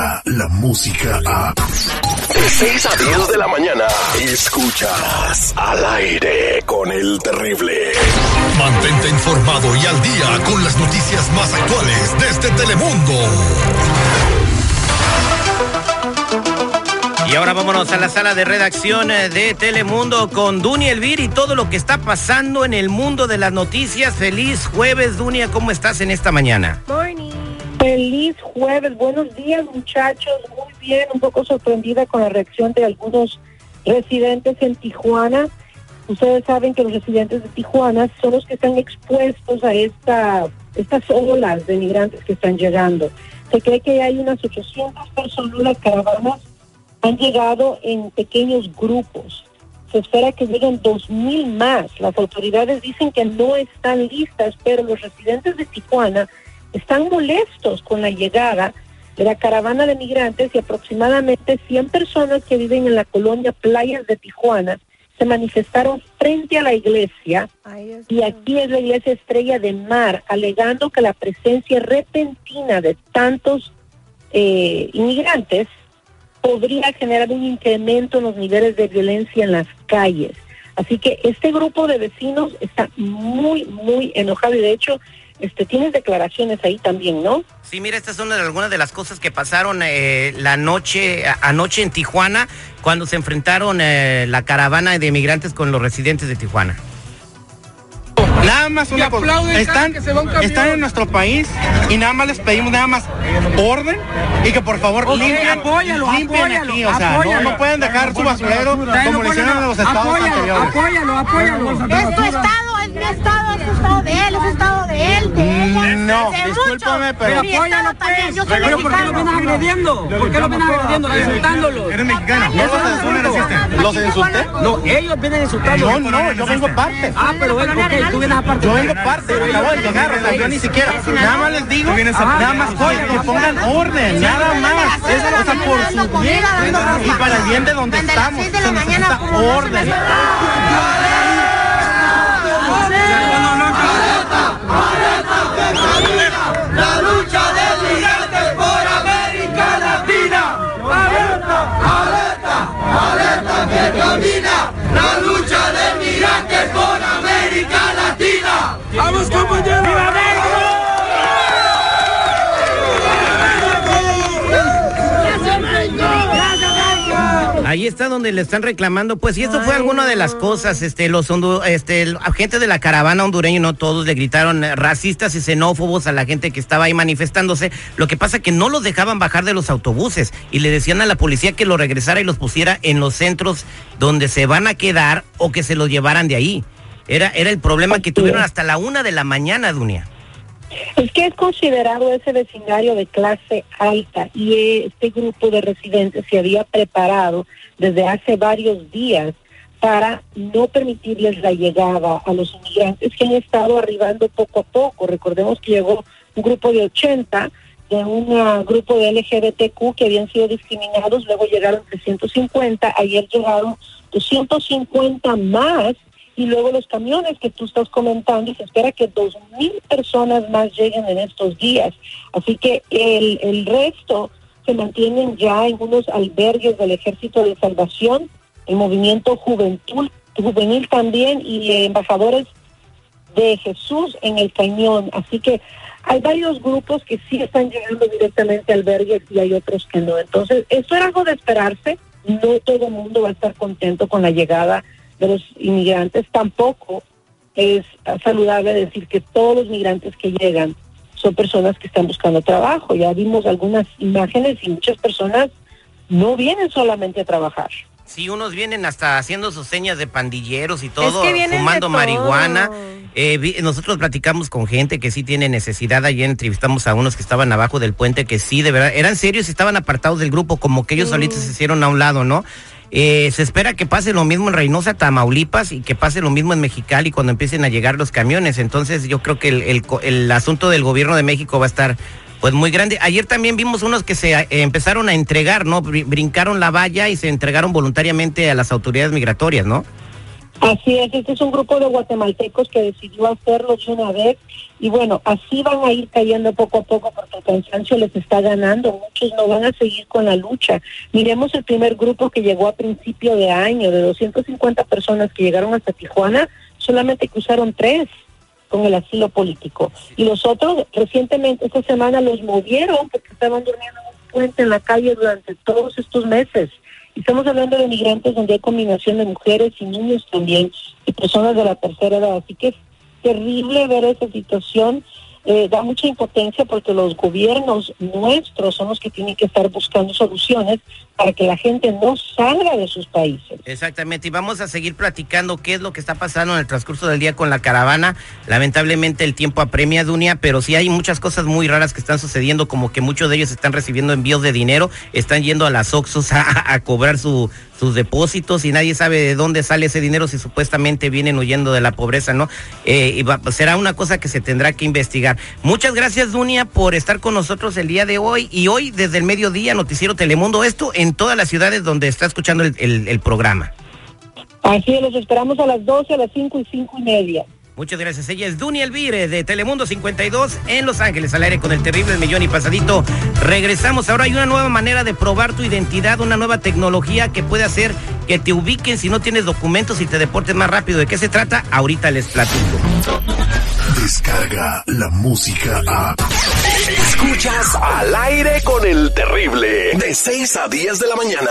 llega la música a... De 6 a 10 de la mañana, escuchas al aire con el terrible. Mantente informado y al día con las noticias más actuales desde Telemundo. Y ahora vámonos a la sala de redacción eh, de Telemundo con Dunia Elvir y todo lo que está pasando en el mundo de las noticias. Feliz jueves, Dunia, ¿cómo estás en esta mañana? Morning. Feliz jueves, buenos días muchachos, muy bien, un poco sorprendida con la reacción de algunos residentes en Tijuana. Ustedes saben que los residentes de Tijuana son los que están expuestos a esta, estas olas de migrantes que están llegando. Se cree que hay unas 800 personas, las caravanas han llegado en pequeños grupos. Se espera que lleguen 2.000 más. Las autoridades dicen que no están listas, pero los residentes de Tijuana están molestos con la llegada de la caravana de migrantes y aproximadamente 100 personas que viven en la colonia Playas de Tijuana se manifestaron frente a la iglesia y aquí es la iglesia Estrella de Mar, alegando que la presencia repentina de tantos eh, inmigrantes podría generar un incremento en los niveles de violencia en las calles. Así que este grupo de vecinos está muy, muy enojado y de hecho este, tienes declaraciones ahí también, ¿no? Sí, mira, estas son algunas de las cosas que pasaron eh, la noche, anoche en Tijuana, cuando se enfrentaron eh, la caravana de migrantes con los residentes de Tijuana. Nada más una cosa. Están, están en nuestro país y nada más les pedimos nada más orden y que por favor limpien, apóyalo, limpien apóyalo, aquí. O sea, apóyalo. no, no pueden dejar su basurero como lo hicieron en los estados apóyalo, anteriores. apóyalo, apóyalo. Es tu estado, es estado, es tu estado de él, es estado de él, de ella. Mm, No, de discúlpame, pero- estado también, yo soy Pero ¿por qué lo vienes agrediendo? ¿Por qué lo vienes agrediendo? Insultándolos. Eres mexicano. No los insultes. ¿Los insulté? No, ellos vienen insultando. No, no, yo vengo aparte. Ah, pero él, ok, tú vienes aparte. Yo vengo parte, acabo de llegar, o sea, yo ni siquiera, nada más les digo, nada más que pongan orden, nada más, es, o sea, por su bien y para el bien de donde estamos, se necesita no orden. La lucha de migrantes por América Latina. Alerta, alerta, alerta que camina. La lucha de migrantes por América Latina. Vamos compañeros. ¡Viva Ahí está donde le están reclamando, pues, y esto fue alguna de las cosas, este, los hondu- este, el- gente de la caravana hondureña, no todos, le gritaron racistas y xenófobos a la gente que estaba ahí manifestándose. Lo que pasa que no los dejaban bajar de los autobuses y le decían a la policía que lo regresara y los pusiera en los centros donde se van a quedar o que se los llevaran de ahí. Era, era el problema que tuvieron hasta la una de la mañana, Dunia. Es que es considerado ese vecindario de clase alta y este grupo de residentes se había preparado desde hace varios días para no permitirles la llegada a los inmigrantes que han estado arribando poco a poco. Recordemos que llegó un grupo de 80 de un ah, grupo de LGBTQ que habían sido discriminados, luego llegaron 350, ayer llegaron 250 más y luego los camiones que tú estás comentando se espera que dos mil personas más lleguen en estos días. Así que el, el resto se mantienen ya en unos albergues del Ejército de Salvación, el movimiento Juventud, Juvenil también y embajadores de Jesús en el cañón. Así que hay varios grupos que sí están llegando directamente a albergues y hay otros que no. Entonces, esto era algo de esperarse. No todo el mundo va a estar contento con la llegada de los inmigrantes. Tampoco es saludable decir que todos los migrantes que llegan son personas que están buscando trabajo. Ya vimos algunas imágenes y muchas personas no vienen solamente a trabajar. Sí, unos vienen hasta haciendo sus señas de pandilleros y todo, que fumando todo. marihuana. Eh, vi- nosotros platicamos con gente que sí tiene necesidad. Ayer entrevistamos a unos que estaban abajo del puente que sí, de verdad, eran serios y estaban apartados del grupo, como que ellos solitos se hicieron a un lado, ¿no? Eh, se espera que pase lo mismo en Reynosa, Tamaulipas y que pase lo mismo en Mexicali cuando empiecen a llegar los camiones. Entonces yo creo que el, asunto del gobierno de México va a estar pues muy grande. Ayer también vimos unos que se eh, empezaron a entregar, ¿no? Brin- Brincaron la valla y se entregaron voluntariamente a las autoridades migratorias, ¿no? Así es, este es un grupo de guatemaltecos que decidió hacerlo de una vez y bueno, así van a ir cayendo poco a poco porque el cansancio les está ganando, muchos no van a seguir con la lucha. Miremos el primer grupo que llegó a principio de año, de 250 personas que llegaron hasta Tijuana, solamente cruzaron tres con el asilo político. Y los otros recientemente, esta semana los movieron porque estaban durmiendo en un puente en la calle durante todos estos meses. Estamos hablando de migrantes donde hay combinación de mujeres y niños también, y personas de la tercera edad. Así que es terrible ver esa situación. Eh, da mucha impotencia porque los gobiernos nuestros son los que tienen que estar buscando soluciones para que la gente no salga de sus países. Exactamente, y vamos a seguir platicando qué es lo que está pasando en el transcurso del día con la caravana. Lamentablemente el tiempo apremia, Dunia, pero sí hay muchas cosas muy raras que están sucediendo, como que muchos de ellos están recibiendo envíos de dinero, están yendo a las Oxos a, cobrar su, sus depósitos y nadie sabe de dónde sale ese dinero si supuestamente vienen huyendo de la pobreza, ¿no? Eh, será una cosa que se tendrá que investigar. Muchas gracias, Dunia, por estar con nosotros el día de hoy y hoy desde el mediodía, Noticiero Telemundo, esto en todas las ciudades donde está escuchando el, el, el programa. Así es, los esperamos a las 12, a las 5 y 5 y media. Muchas gracias. Ella es Dunia Elvire de Telemundo 52 en Los Ángeles, al aire con el terrible millón y pasadito. Regresamos. Ahora hay una nueva manera de probar tu identidad, una nueva tecnología que puede hacer que te ubiquen si no tienes documentos y te deportes más rápido. ¿De qué se trata? Ahorita les platico. Descarga la música a. Escuchas al aire con el terrible. De 6 a 10 de la mañana.